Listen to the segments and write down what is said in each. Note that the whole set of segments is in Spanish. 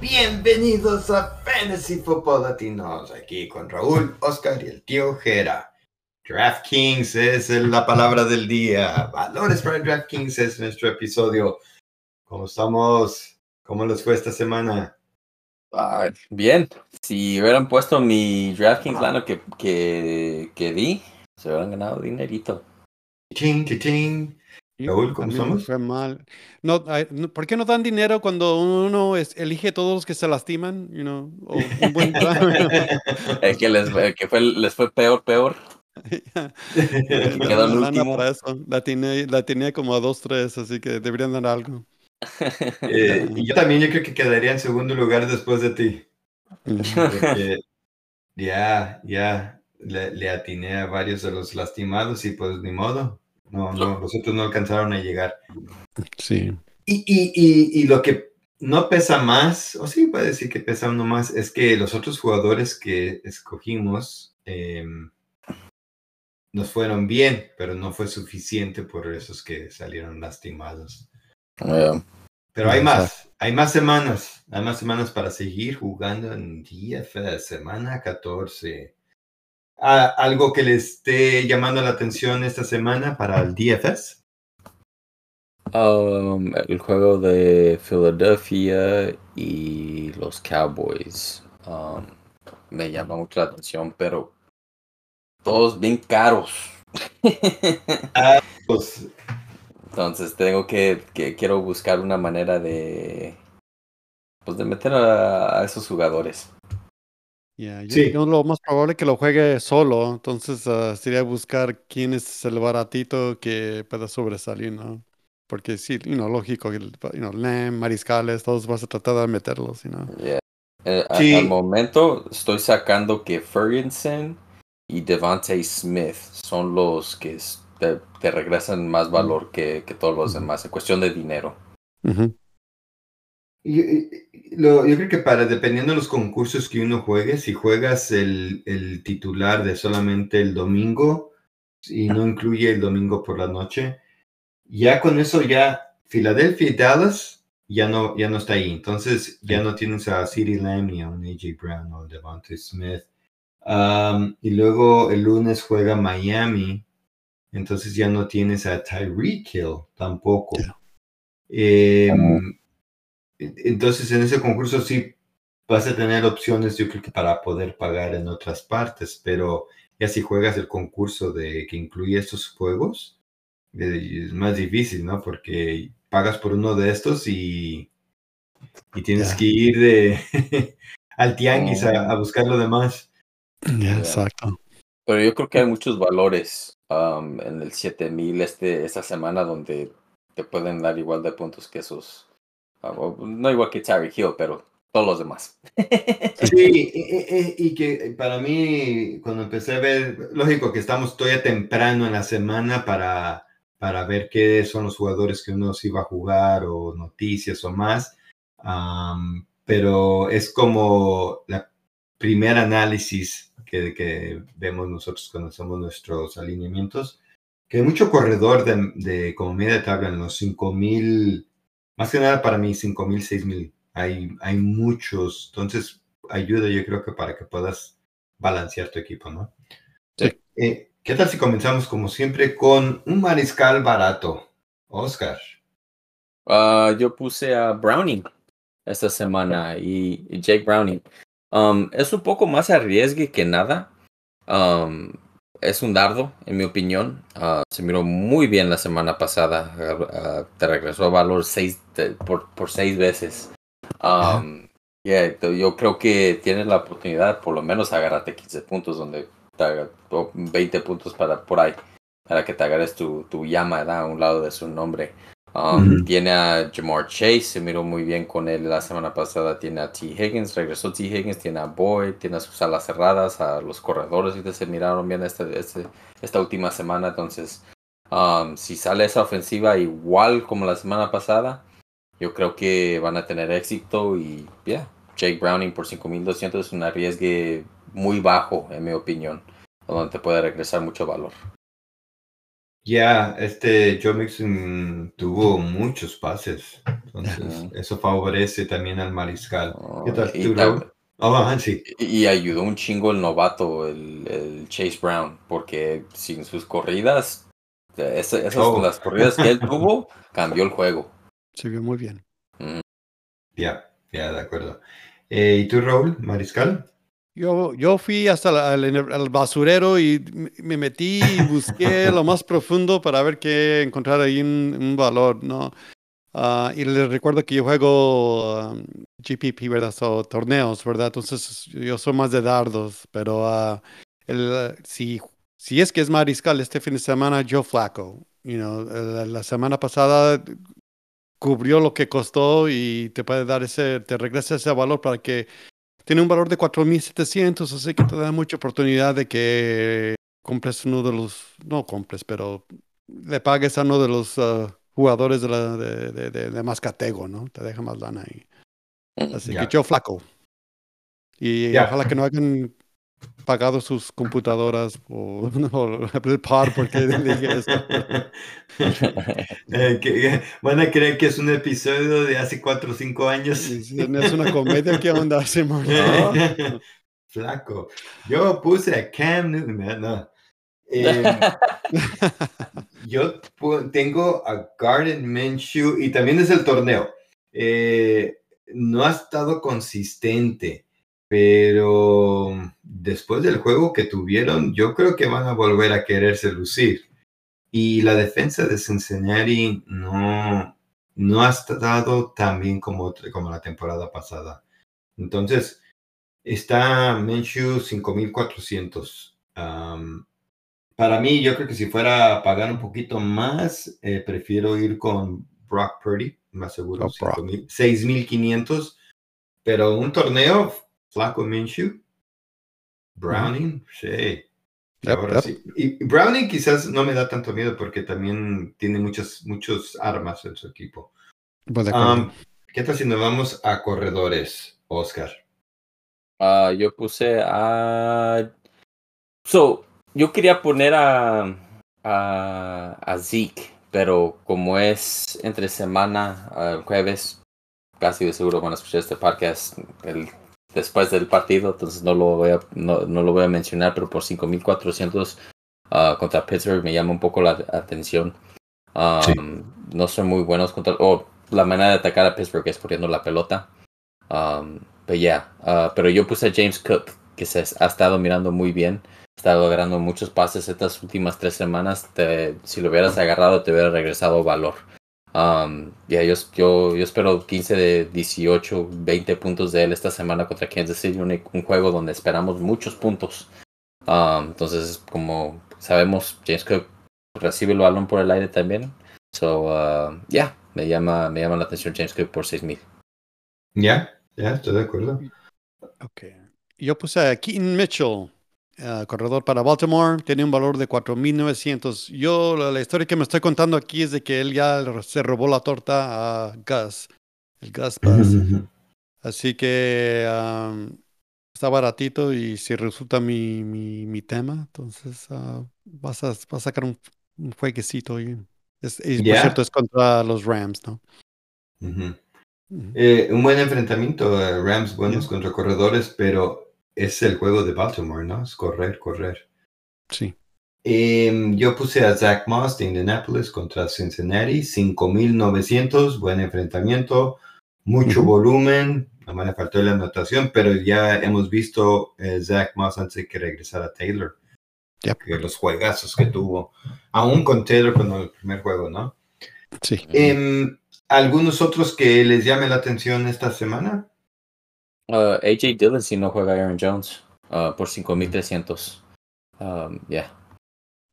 Bienvenidos a Fantasy Football Latinos, aquí con Raúl, Oscar y el tío Jera. DraftKings es la palabra del día. Valores para DraftKings es nuestro episodio. ¿Cómo estamos? ¿Cómo les fue esta semana? Bien, si hubieran puesto mi DraftKings lano que, que, que di, se hubieran ganado dinerito. Ching, ching. Raúl, ¿cómo estamos? fue mal. No, ay, no, ¿por qué no dan dinero cuando uno es- elige todos los que se lastiman? You know, o un buen plan. El que les, el que fue, les fue peor, peor. Eh, quedó el último. para eso. La tenía, la tenía como a dos, tres, así que deberían dar algo. Eh, y yo también yo creo que quedaría en segundo lugar después de ti. Ya, ya le, le atiné a varios de los lastimados y pues ni modo. No, no, los otros no alcanzaron a llegar. Sí. Y, y, y, y lo que no pesa más, o sí puede decir que pesa uno más, es que los otros jugadores que escogimos em, nos fueron bien, pero no fue suficiente por esos que salieron lastimados. Eh, Pero hay más, hay más semanas, hay más semanas para seguir jugando en DFS, semana 14. Ah, ¿Algo que le esté llamando la atención esta semana para el DFS? um, el juego de Philadelphia y los Cowboys um, me llama mucho la atención, pero todos bien caros. Pues, Entonces tengo que, que quiero buscar una manera de pues de meter a, a esos jugadores. Yeah, yo, Sí. yo lo más probable que lo juegue solo, entonces ah, sería buscar quién es el baratito que pueda sobresalir, ¿no? Porque sí, you know, lógico, el- you know, mariscales, todos vas a tratar de meterlos, ¿no? Yeah. Eh, a- Sí. al momento estoy sacando que Ferguson y Devante Smith son los que te, te regresan más valor que, que todos los demás, en cuestión de dinero. Yo, creo que para, dependiendo de los concursos que uno juegue, si juegas el, el titular de solamente el domingo y no incluye el domingo por la noche, ya con eso ya Filadelfia y Dallas ya no, ya no está ahí. Entonces ya no tienes a CeeDee Lamb ni a un AJ Brown o Devontae Smith. Um, y luego el lunes juega Miami. Entonces ya no tienes a Tyreek Hill tampoco. Ya. Entonces, en ese concurso sí vas a tener opciones, yo creo que para poder pagar en otras partes, pero ya si juegas el concurso de que incluye estos juegos, eh, es más difícil, ¿no? Porque pagas por uno de estos y, y tienes que ir de al tianguis a, Oh. a buscar lo demás. Ya, exacto. Pero yo creo que hay muchos valores um, en el 7000 este, esta semana donde te pueden dar igual de puntos que esos. Ah, no igual que Tyreek Hill, pero todos los demás. Sí, y, y- y que para mí, cuando empecé a ver, lógico que estamos todavía temprano en la semana para, para ver qué son los jugadores que uno sí va a jugar o noticias o más, pero es como la primer análisis que, que vemos nosotros cuando hacemos nuestros alineamientos, que hay mucho corredor de, de como media tabla en los 5000, más que nada para mí 5000, 6000. Hay, hay muchos, entonces ayuda yo creo que para que puedas balancear tu equipo, ¿no? Sí. Eh, ¿Qué tal si comenzamos como siempre con un mariscal barato? Oscar. Ah, yo puse a Browning esta semana y, y Jake Browning. Um, es un poco más arriesgue que nada. Um, es un dardo, en mi opinión. Ah, se miró muy bien la semana pasada. Ah, te regresó a valor seis, te- por, por seis veces. Um, yeah, yo creo que tienes la oportunidad, por lo menos, agarrarte 15 puntos, donde te haga- o 20 puntos para por ahí, para que te agarres tu, tu llama a un lado de su nombre. Um. Tiene a Jamar Chase, se miró muy bien con él la semana pasada. Tiene a T. Higgins, regresó T. Higgins, tiene a Boyd, tiene a sus alas cerradas, a los corredores y se miraron bien este, este, esta última semana. Entonces, um, si sale esa ofensiva igual como la semana pasada, yo creo que van a tener éxito y yeah, Jake Browning por 5200 es un arriesgue muy bajo, en mi opinión, donde te puede regresar mucho valor. Ya, este Joe Mixon tuvo muchos pases. Entonces, eso favorece también al mariscal. ¿Qué tal, y tú, tal- Raúl? Oh, ajá, sí. Y ayudó un chingo el novato, el, el Chase Brown, porque sin sus corridas, esa- esas Oh. las corridas que él tuvo, cambió el juego. Se vio muy bien. Mm. Ya, ya, de acuerdo. Eh, ¿Y tú, Raúl, mariscal? Yo, yo fui hasta al basurero y me- me metí y busqué lo más profundo para ver qué encontrar ahí un, un valor, ¿no? Ah, y les recuerdo que yo juego um, GPP, ¿verdad? So, torneos, ¿verdad? Entonces yo soy más de dardos, pero ah, el, si, si es que es mariscal este fin de semana, Joe Flacco. You know, la, la semana pasada cubrió lo que costó y te puede dar ese, te regresa ese valor para que tiene un valor de 4.700, así que te da mucha oportunidad de que compres uno de los, no compres, pero le pagues a uno de los ah, jugadores de, la, de, de, de, de más catego, ¿no? Te deja más lana ahí. Así Ya. que yo flaco. Y ojalá que no hayan pagado sus computadoras o, o el par porque dije eso. Eh, que- van a creer que es un episodio de hace cuatro o cinco años. No es una comedia, ¿qué onda, Simón? No. Flaco. Yo puse a Cam Newton, no. Eh, yo tengo a Garden Minshew y también es el torneo. Eh, no ha estado consistente, pero después del juego que tuvieron, yo creo que van a volver a quererse lucir. Y la defensa de Cincinnati no, no ha estado tan bien como, como la temporada pasada. Entonces, está Minshew 5400. Am, para mí, yo creo que si fuera a pagar un poquito más, eh, prefiero ir con Brock Purdy, más seguro, Oh, Brock. 5000 6500. Pero un torneo, Flaco Minshew, Browning, sí. Yep, Ahora yep. sí. Y Browning quizás no me da tanto miedo porque también tiene muchas, muchos armas en su equipo. Pues. Am, ¿Qué tal si nos vamos a corredores, Oscar? Ah, yo puse a. So, yo quería poner a, a, a Zeke, pero como es entre semana, el jueves, casi de seguro van a escuchar este podcast el, después del partido, entonces no lo voy a, no, no lo voy a mencionar, pero por 5400 ah, contra Pittsburgh me llama un poco la atención. Um, Sí. No son muy buenos contra. O la manera de atacar a Pittsburgh es corriendo la pelota. Um, pero ya, ah, pero yo puse a James Cook, que se ha estado mirando muy bien. Ha estado agarrando muchos pases estas últimas tres semanas. Te- si lo hubieras agarrado, te hubiera regresado valor. Um, ya, yo, yo, yo espero 15 de 18, 20 puntos de él esta semana contra Kansas City. Un, un juego donde esperamos muchos puntos. Um, entonces, como sabemos, James Cook recibe el balón por el aire también. So, uh, yeah, me llama, me llama la atención James Cook por 6000. ¿Ya? ¿Ya? Estoy de acuerdo. Ok. Yo puse a Keaton Mitchell, eh, corredor para Baltimore, tiene un valor de 4.900. Yo, la, la historia que me estoy contando aquí es de que él ya se robó la torta a Gus, el Gus Bus. Así que um, está baratito y si resulta mi, mi, mi tema, entonces ah, vas, a, vas a sacar un, un jueguecito. Y, es, y por cierto, es contra los Rams, ¿no? Eh, un buen enfrentamiento, eh, Rams buenos contra corredores, pero es el juego de Baltimore, ¿no? Es correr, correr. Sí. Em, yo puse a Zach Moss de Indianapolis contra Cincinnati, 5.900, buen enfrentamiento, mucho volumen, no me faltó la anotación, pero ya hemos visto eh, Zach Moss antes de que regresara Taylor, Yep. que los juegazos que tuvo, aún con Taylor con el primer juego, ¿no? Sí. Em, ¿Algunos otros que les llame la atención esta semana? Uh, AJ Dillon si no juega Aaron Jones uh, por 5300. Um, yeah.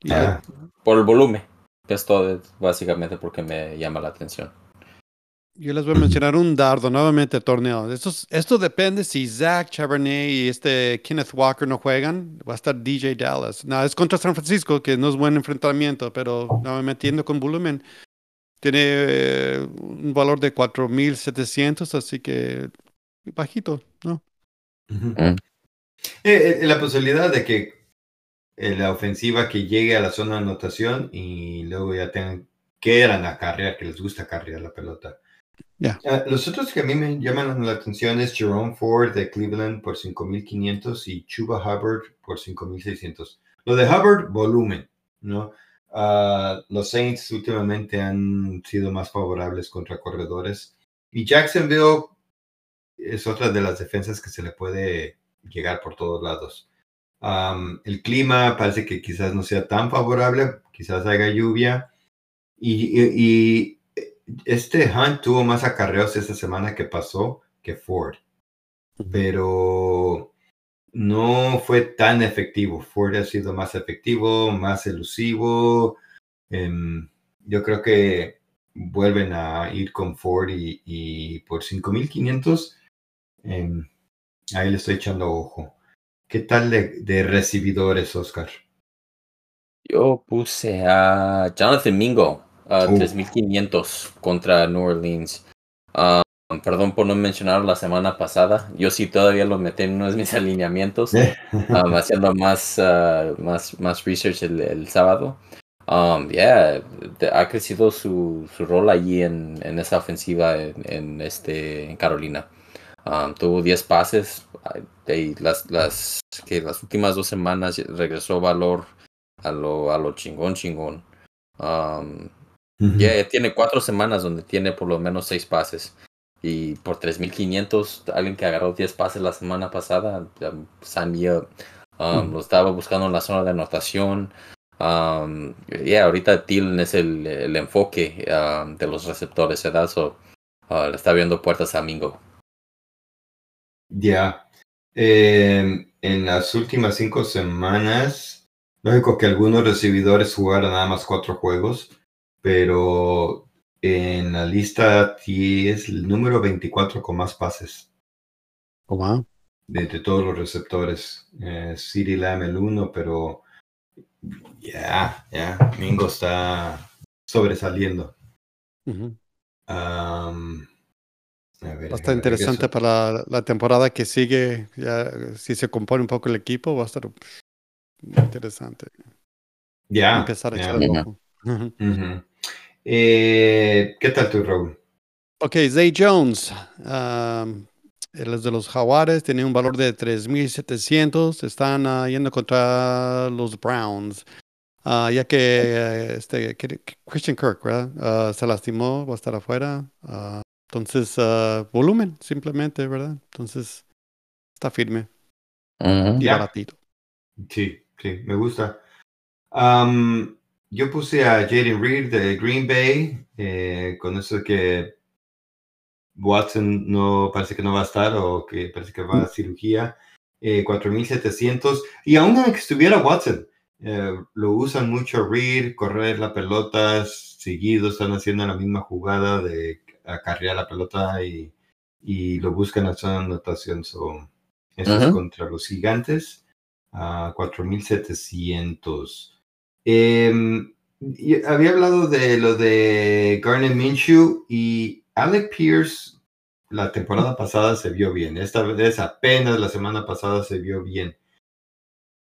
Y, Ah, Por el volumen. Es todo básicamente porque me llama la atención. Yo les voy a mencionar un dardo nuevamente torneo. Esto, es- esto depende si Zach Charbonnet y este Kenneth Walker no juegan. Va a estar DJ Dallas. No, es contra San Francisco, que no es buen enfrentamiento, pero nuevamente yendo con volumen. Tiene eh, un valor de 4.700, así que bajito, ¿no? ujú. Mm. Eh, eh, la posibilidad de que eh, la ofensiva que llegue a la zona de anotación y luego ya tengan que eran a carrera, que les gusta carrear la pelota. Ah, los otros que a mí me llaman la atención es Jerome Ford de Cleveland por 5.500 y Chuba Hubbard por 5.600. Lo de Hubbard, volumen, ¿no? Ah, los Saints últimamente han sido más favorables contra corredores y Jacksonville es otra de las defensas que se le puede llegar por todos lados. el clima parece que quizás no sea tan favorable, quizás haya lluvia y este Hunt tuvo más acarreos esta semana que pasó que Ford, pero no fue tan efectivo. Ford ha sido más efectivo, más elusivo. Em, yo creo que vuelven a ir con Ford y, por 5500 em, ahí le estoy echando ojo. ¿Qué tal de, de recibidores, Oscar? Yo puse a Jonathan Mingo a 3.500 contra New Orleans. Ah, perdón por no mencionar la semana pasada. Yo sí todavía lo metí en uno de mis alineamientos, um, haciendo más, uh, más, más research el, el sábado. Um, yeah, ha crecido su, su rol allí en, en esa ofensiva en, en, este, en Carolina. Um, tuvo 10 pases y las, las, que las últimas dos semanas regresó valor a lo, a lo chingón chingón. Um, ya tiene cuatro semanas donde tiene por lo menos seis pases. Y por 3.500, alguien que agarró 10 pases la semana pasada, Samia um, lo estaba buscando en la zona de anotación. Um, ya ahorita Thielen es el, el enfoque de los receptores, ¿verdad? So, uh, le está viendo puertas a Mingo. Ya. Em, en las últimas cinco semanas, lógico que algunos recibidores jugaron nada más cuatro juegos pero en la lista es el número 24 con más pases. Oh, De, todos los receptores. Eh, City Lamb el 1, pero ya, ya, Mingo está sobresaliendo. Está interesante para la, temporada que sigue. Ya, si se compone un poco el equipo, va a estar interesante. Ya. Empezar a echar. Eh, ¿Qué tal tú, Raúl? Ok, Zay Jones. Um, él de los Jaguares, tiene un valor de 3.700. Están uh, yendo contra los Browns. Uh, ya que este, Christian Kirk ¿verdad? se lastimó, va a estar afuera. Entonces, volumen, simplemente, ¿verdad? Entonces, está firme. Y baratito. Sí, sí, me gusta. Um, yo puse a Jaden Reed de Green Bay, eh, con eso que Watson no parece que no va a estar o que parece que va a cirugía, eh, 4.700. Y aún que estuviera Watson, eh, lo usan mucho Reed, correr la pelota seguido, están haciendo la misma jugada de acarrear la pelota y, y lo buscan a zona anotación. eso es contra los gigantes, a 4.700. Em, había hablado de lo de Garner Minshew y Alec Pierce la temporada pasada se vio bien. Esta vez apenas la semana pasada se vio bien.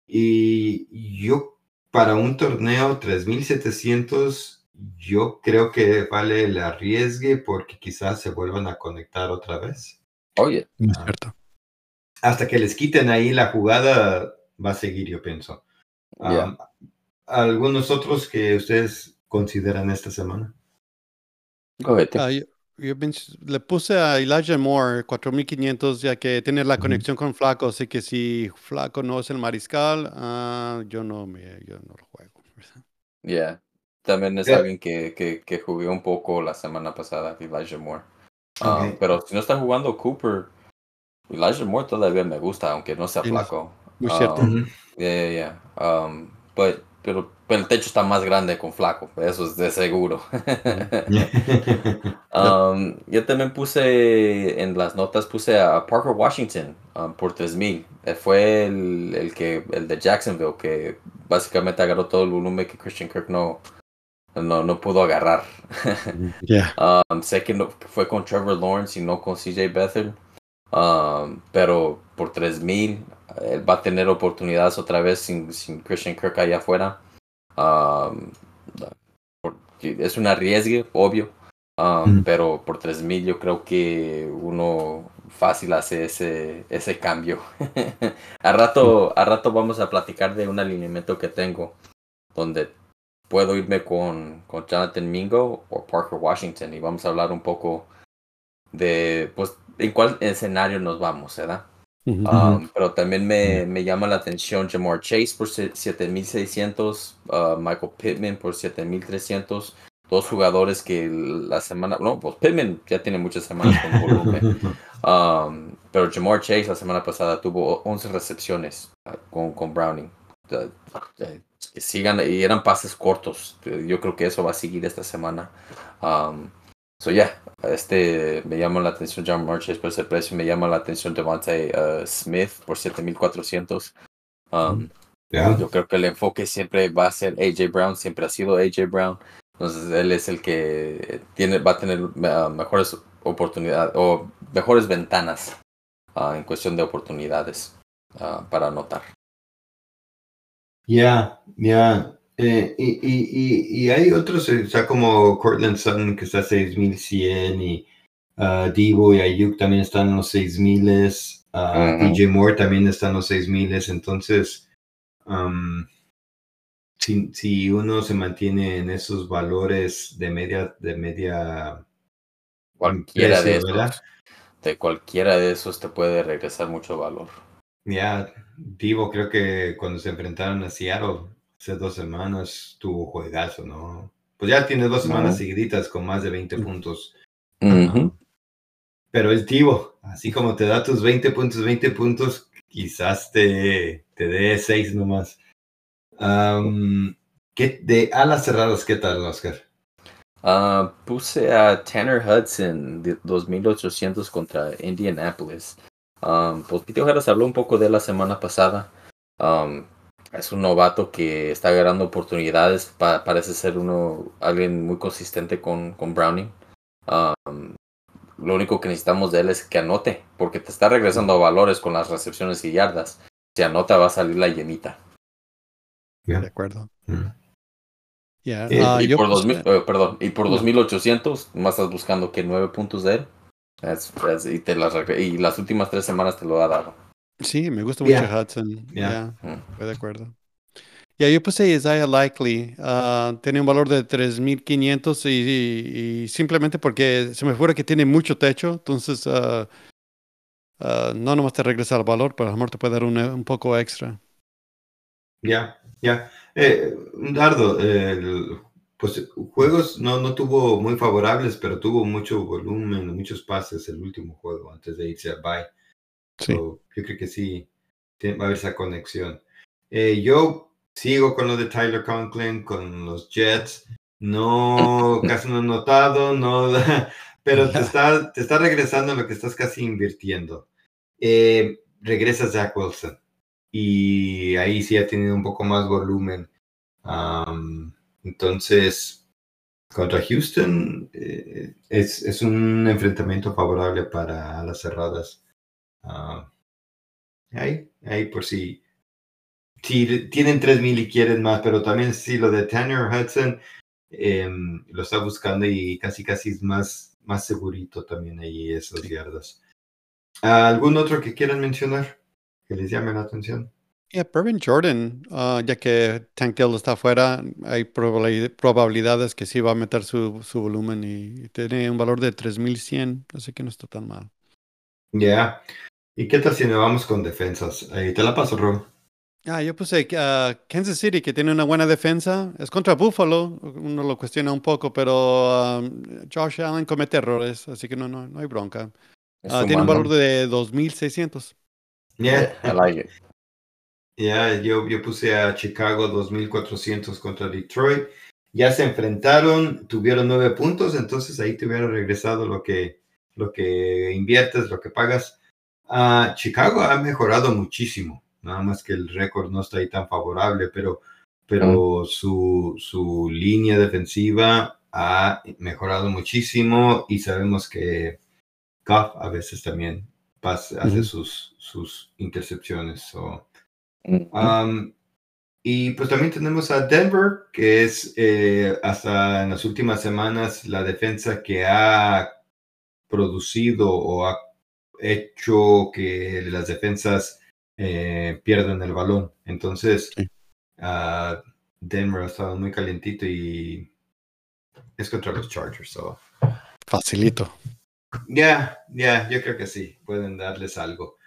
Y yo para un torneo 3700 yo creo que vale el arriesgue porque quizás se vuelvan a conectar otra vez. Oye, cierto. Hasta que les quiten ahí la jugada va a seguir, yo pienso algunos otros que ustedes consideran esta semana? Ah, yo, le puse a Elijah Moore 4500 ya que tiene la conexión con Flaco, así que si Flaco no es el mariscal, uh, yo no me yo no lo juego. Yeah. También es alguien que, que, que, jugué un poco la semana pasada, Elijah Moore. Ah, pero si no está jugando Cooper, Elijah Moore todavía me gusta, aunque no sea flaco. Muy cierto. Um, yeah, yeah. Um, but pero, el techo está más grande con flaco, eso es de seguro. Um, yo también puse en las notas, puse a Parker Washington um, por 3000. Eh, fue el, el, que, el de Jacksonville que básicamente agarró todo el volumen que Christian Kirk no, no, no pudo agarrar. Um, sé que no, fue con Trevor Lawrence y no con CJ Bethel. pero por 3000 él va a tener oportunidades otra vez sin, sin Christian Kirk allá afuera. es un arriesgue, obvio, Um, Pero por 3000 yo creo que uno fácil hace ese, ese cambio. a, rato, a rato vamos a platicar de un alineamiento que tengo donde puedo irme con, con Jonathan Mingo o Parker Washington y vamos a hablar un poco de pues en cuál escenario nos vamos, ¿verdad? Um, pero también me, me, llama la atención Jamar Chase por 7600, uh, Michael Pittman por 7300 dos jugadores que la semana, no, pues Pittman ya tiene muchas semanas con volumen, um, pero Jamar Chase la semana pasada tuvo 11 recepciones uh, con, con Browning. Que sigan y eran pases cortos. Yo creo que eso va a seguir esta semana. Um, so yeah, este me llama la atención Jamar Chase por ese precio, me llama la atención Devontae uh, Smith por 7400. Um, Yo creo que el enfoque siempre va a ser AJ Brown, siempre ha sido AJ Brown. Entonces él es el que tiene, va a tener uh, mejores oportunidades o mejores ventanas uh, en cuestión de oportunidades uh, para anotar. Ya, ya. Eh, y, y, y, hay otros, o sea, como Cortland Sutton que está a 6100 y Divo y Ayuk también están en los 6000, uh, DJ Moore también está en los 6000, entonces um, si, si uno se mantiene en esos valores de media, de media cualquiera de esos, de cualquiera de esos te puede regresar mucho valor. Ya, Divo creo que cuando se enfrentaron a Seattle hace dos semanas tuvo juegazo, ¿no? Pues ya tiene dos semanas seguiditas con más de 20 puntos. Pero es Divo, así como te da tus 20 puntos, 20 puntos, quizás te, te dé 6 nomás. Um, ¿qué, de alas cerradas, ¿qué tal, Oscar? Uh, puse a Tanner Hudson de 2800 contra Indianapolis. Um, pues Pete Ojeras habló un poco de la semana pasada. Um, es un novato que está agarrando oportunidades. parece ser uno alguien muy consistente con, con Browning. Um, lo único que necesitamos de él es que anote, porque te está regresando a valores con las recepciones y yardas. Si anota, va a salir la llenita. De acuerdo. Mm. Eh, ah, y, por 2000, eh, perdón, y por 2800, más estás buscando que 9 puntos de él. Y, te las, y las últimas tres semanas te lo ha dado. Sí, me gusta mucho Hudson. Ya, mm. de acuerdo. Ya, yo puse Isaiah Likely. Uh, tiene un valor de 3500 y, y, y, simplemente porque se me fuera que tiene mucho techo, entonces uh, no nomás te regresa el valor, pero a lo mejor te puede dar un, un poco extra. Ya, ya. Eh, Dardo, pues juegos no, no tuvo muy favorables, pero tuvo mucho volumen, muchos pases el último juego antes de irse a bye. yo creo que sí, va a haber esa conexión. Eh, yo sigo con lo de Tyler Conklin, con los Jets. No, casi no he notado, no, pero te está, te está regresando lo que estás casi invirtiendo. Eh, regresa Zach Wilson y ahí sí ha tenido un poco más volumen. Entonces, contra Houston eh, es, es, un enfrentamiento favorable para las cerradas. ahí, ahí por si, si tienen 3.000 y quieren más, pero también sí lo de Tanner Hudson em, lo está buscando y casi casi es más, más segurito también ahí esos yardas. ¿Algún otro que quieran mencionar? que les llame la atención. Yeah, Pervin Jordan, uh, ya que Tank Dell está afuera, hay probabilidades que sí va a meter su, su volumen y tiene un valor de 3100, así que no está tan mal. Ya. ¿Y qué tal si nos vamos con defensas? Ahí te la paso, Ron. Ah, yo puse uh, Kansas City, que tiene una buena defensa. Es contra Buffalo, uno lo cuestiona un poco, pero um, Josh Allen comete errores, así que no, no, no hay bronca. Uh, tiene un valor de 2600. Yeah, I like it. Ya, yo, yo puse a Chicago 2400 contra Detroit. Ya se enfrentaron, tuvieron nueve puntos, entonces ahí te hubiera regresado lo que, lo que inviertes, lo que pagas. Uh, Chicago ha mejorado muchísimo, nada más que el récord no está ahí tan favorable, pero, pero su, su línea defensiva ha mejorado muchísimo y sabemos que Goff a veces también hace sus, sus intercepciones. Y pues también tenemos a Denver, que es eh, hasta en las últimas semanas la defensa que ha producido o ha hecho que las defensas eh, pierdan el balón. Entonces, Sí. ah, Denver ha estado muy calientito y es contra los Chargers. So. Facilito. Ya, ya, yo creo que sí, pueden darles algo.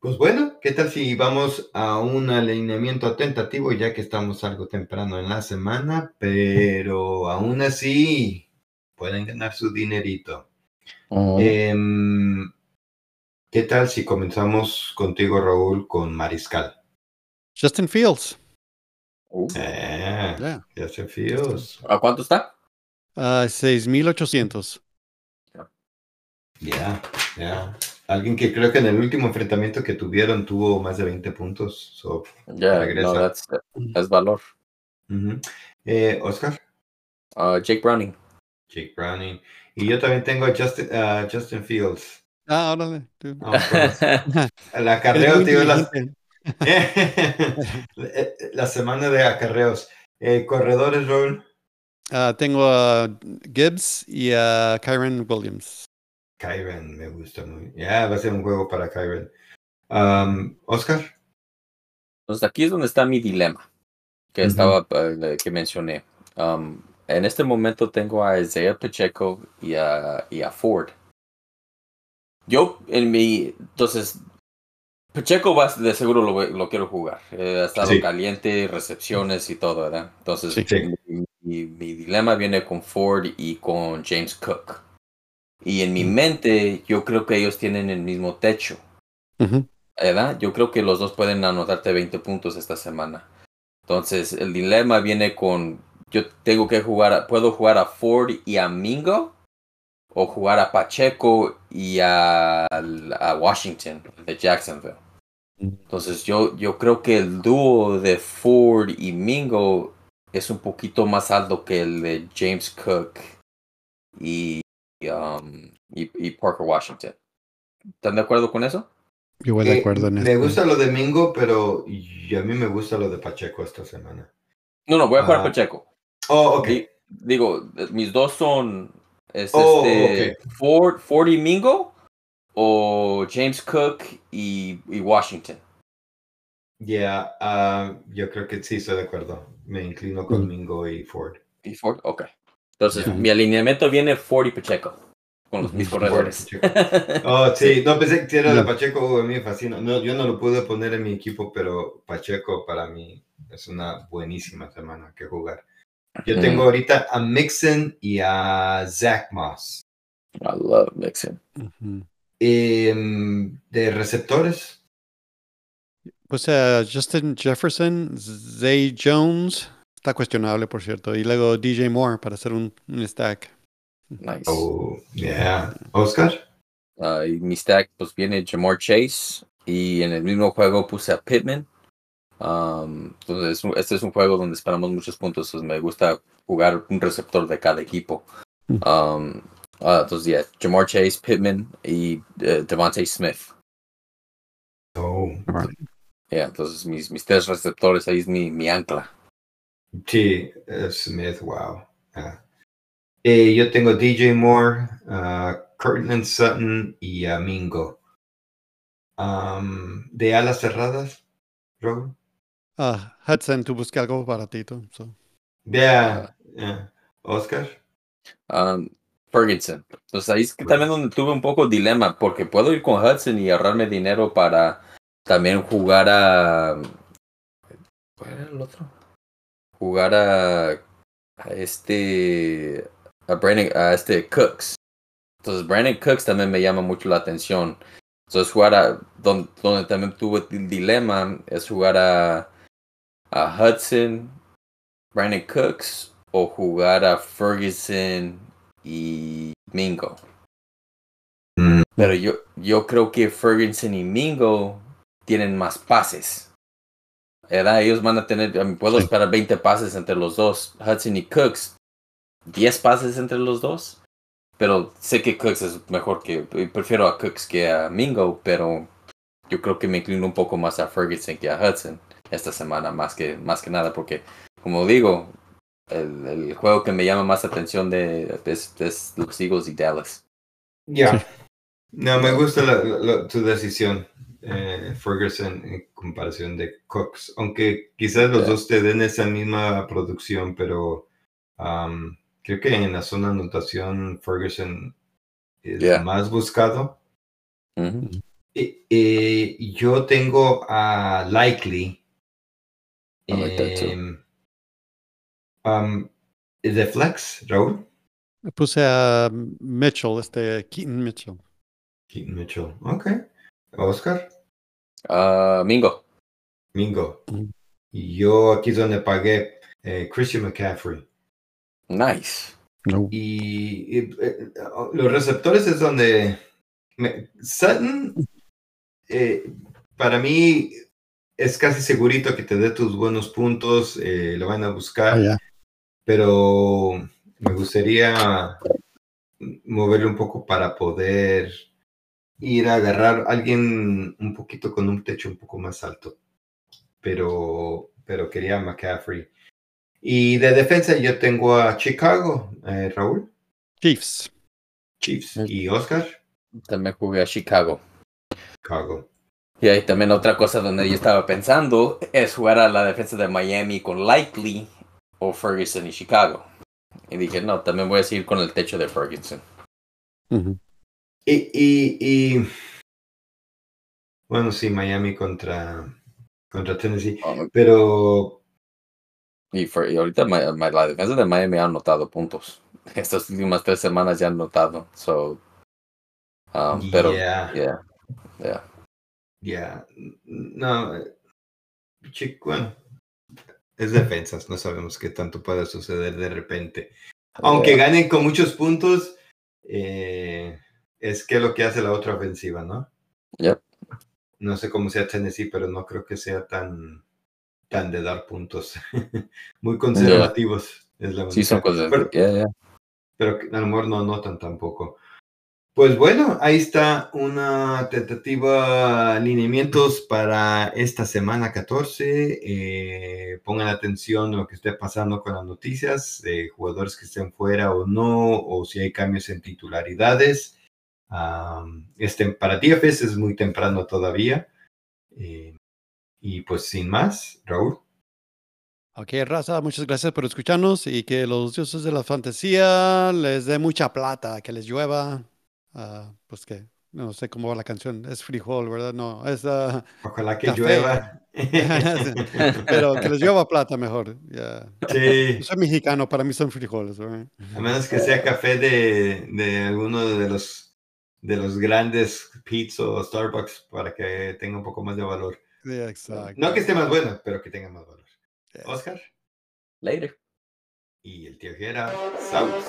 Pues bueno, ¿qué tal si vamos a un alineamiento tentativo ya que estamos algo temprano en la semana, pero aún así pueden ganar su dinerito? Em, ¿Qué tal si comenzamos contigo, Raúl, con Mariscal? Justin Fields. Uh, Eh, Yeah. ya se fíos. ¿A cuánto está? Ah, 6,800. Ya, ya. Alguien que creo que en el último enfrentamiento que tuvieron tuvo más de 20 puntos. So, Ya, Regresa. no, that's, es valor. Eh, Oscar, Uh, Jake Browning. Jake Browning. Y yo también tengo a Justin, a Justin Fields. Ah, órale. el acarreo, muy tío, la, inteligente. la semana de acarreos. Eh, corredores, Raúl. Ah, tengo a Gibbs y a Kyron Williams. Kyren, me gusta muy. Ya, va a ser un juego para Kyren. Um, Oscar. Entonces aquí es donde está mi dilema que estaba que mencioné. Um, en este momento tengo a Isaiah Pacheco y a, y a Ford. Yo en mi entonces Pacheco va de seguro lo, quiero jugar. Eh, ha estado Sí. caliente, recepciones y todo, ¿verdad? Entonces Sí. Sí. mi, mi- mi dilema viene con Ford y con James Cook. Y en mi mente yo creo que ellos tienen el mismo techo. Ujú. ¿verdad? Yo creo que los dos pueden anotarte 20 puntos esta semana. Entonces, el dilema viene con, yo tengo que jugar, a- puedo jugar a Ford y a Mingo, o jugar a Pacheco y a, a Washington, de Jacksonville. Entonces, yo, yo creo que el dúo de Ford y Mingo es un poquito más alto que el de James Cook y, um, y, y Parker Washington. ¿Están de acuerdo con eso? Yo voy de Eh, acuerdo en me esto. gusta lo de Mingo, pero y a mí me gusta lo de Pacheco esta semana. No, no, voy a jugar Ah, Pacheco. Oh, ok. Di- Digo, mis dos son es Oh, este Ford, Ford y Mingo o James Cook y, y Washington. Ya, ah, yo creo que sí estoy de acuerdo. Me inclino con Mm. Mingo y Ford. ¿Y Ford? Ok. Entonces, mi alineamiento viene Ford y Pacheco con los, mis corredores. Oh, sí, no pensé que era de No. Pacheco, a mí me fascina. No, yo no lo pude poner en mi equipo, pero Pacheco para mí es una buenísima semana que jugar. Yo Mm. tengo ahorita a Mixon y a Zach Moss. I love Mixon. Ujú. Em, de receptores, Pues a Justin Jefferson, Zay Jones, está cuestionable, por cierto. Y luego DJ Moore para hacer un, un stack. Nice. oh, yeah. Oscar, Ah, y mi stack pues viene Jamar Chase y en el mismo juego puse a Pittman. Um, entonces este es un juego donde esperamos muchos puntos. entonces me gusta jugar un receptor de cada equipo. Mm. Um, ah, entonces ya Jamar Chase, Pittman y eh, Devontae Smith. oh, Yeah, entonces mis, mis tres receptores ahí es mi, mi ancla. Sí, eh, Smith, wow. Ah. Eh, yo tengo DJ Moore, uh, Sutton y a Mingo. Um, de alas cerradas, Rob. Ah, Hudson, tú buscas algo baratito. so. Yeah, yeah. Oscar. Um, Ferguson. Entonces ahí es que también donde tuve un poco de dilema, porque puedo ir con Hudson y ahorrarme dinero para también jugar a. ¿Cuál era el otro? Jugar a, a este. A Brandon, a este Cooks. Entonces Brandon Cooks también me llama mucho la atención. Entonces jugar a. Donde, donde también tuve el dilema es jugar a. A Hudson, Brandon Cooks o jugar a Ferguson y Mingo. Mm, Pero yo, yo creo que Ferguson y Mingo tienen más pases. ¿Verdad? Ellos van a tener, um, puedo Sí. esperar 20 pases entre los dos. Hudson y Cooks, 10 pases entre los dos. Pero sé que Cooks es mejor que, prefiero a Cooks que a Mingo, pero yo creo que me inclino un poco más a Ferguson que a Hudson. esta semana más que, más que nada, porque como digo, el, el juego que me llama más atención de, es, es los Eagles y Dallas. Ya. No, me gusta la- la- tu decisión, eh, Ferguson, en comparación de Cox. Aunque quizás los dos te den esa misma producción, pero creo que en la zona de anotación Ferguson es más buscado. Eh, eh, yo tengo a Likely. I like that too. em, am, ¿Es de Flex, Raúl? Puse a Mitchell, este Keaton Mitchell. Keaton Mitchell. Ok. Oscar, Ah, Mingo. Mingo. Mm. Y yo aquí es donde pagué eh, Christian McCaffrey. Nice. No. Y, y, eh, los receptores es donde me- Sutton, eh, para mí, es casi segurito que te dé tus buenos puntos, eh, lo van a buscar, Ah, ya. pero me gustaría moverle un poco para poder ir a agarrar a alguien un poquito con un techo un poco más alto. Pero, pero quería a McCaffrey. Y de defensa yo tengo a Chicago, eh, Raúl, Chiefs. Chiefs y Oscar, También jugué a Chicago. Chicago. Y ahí también otra cosa donde yo estaba pensando es jugar a la defensa de Miami con Likely o Ferguson y Chicago. Y dije, no, también voy a seguir con el techo de Ferguson. Ujú. Y, y, y bueno, sí, Miami contra, contra Tennessee, Um, pero y, for- y ahorita la defensa de Miami ha anotado puntos. Estas últimas tres semanas ya han anotado. So, um, pero, yeah, yeah, yeah. yeah. no, eh, chi- bueno, es defensas, no sabemos qué tanto pueda suceder de repente. Aunque Yeah. ganen con muchos puntos, eh, es que lo que hace la otra ofensiva, ¿no? Yep. No sé cómo sea Tennessee, pero no creo que sea tan, tan de dar puntos. Muy conservativos es la Sí, son cosas. Pero- yeah, yeah. pero a lo mejor no notan tampoco. Pues bueno, ahí está una tentativa alineamientos para esta semana 14. Eh, pongan atención a lo que esté pasando con las noticias, de jugadores que estén fuera o no, o si hay cambios en titularidades. Am, este, para DFS es muy temprano todavía. Eh, y pues sin más, Raúl. Ok, raza, muchas gracias por escucharnos y que los dioses de la fantasía les dé mucha plata, que les llueva. ah, pues que, no sé cómo va la canción, es frijol, ¿verdad? No, es, ah, Ojalá que Café. llueva. pero que les llueva plata mejor. ya. sí. Yo soy mexicano, para mí son frijoles, ¿verdad? A menos que sea café de, de alguno de los de los grandes Pizza o Starbucks para que tenga un poco más de valor. Sí, exacto. No que esté más bueno, pero que tenga más valor. Oscar Later. y el tío Gera, Saus.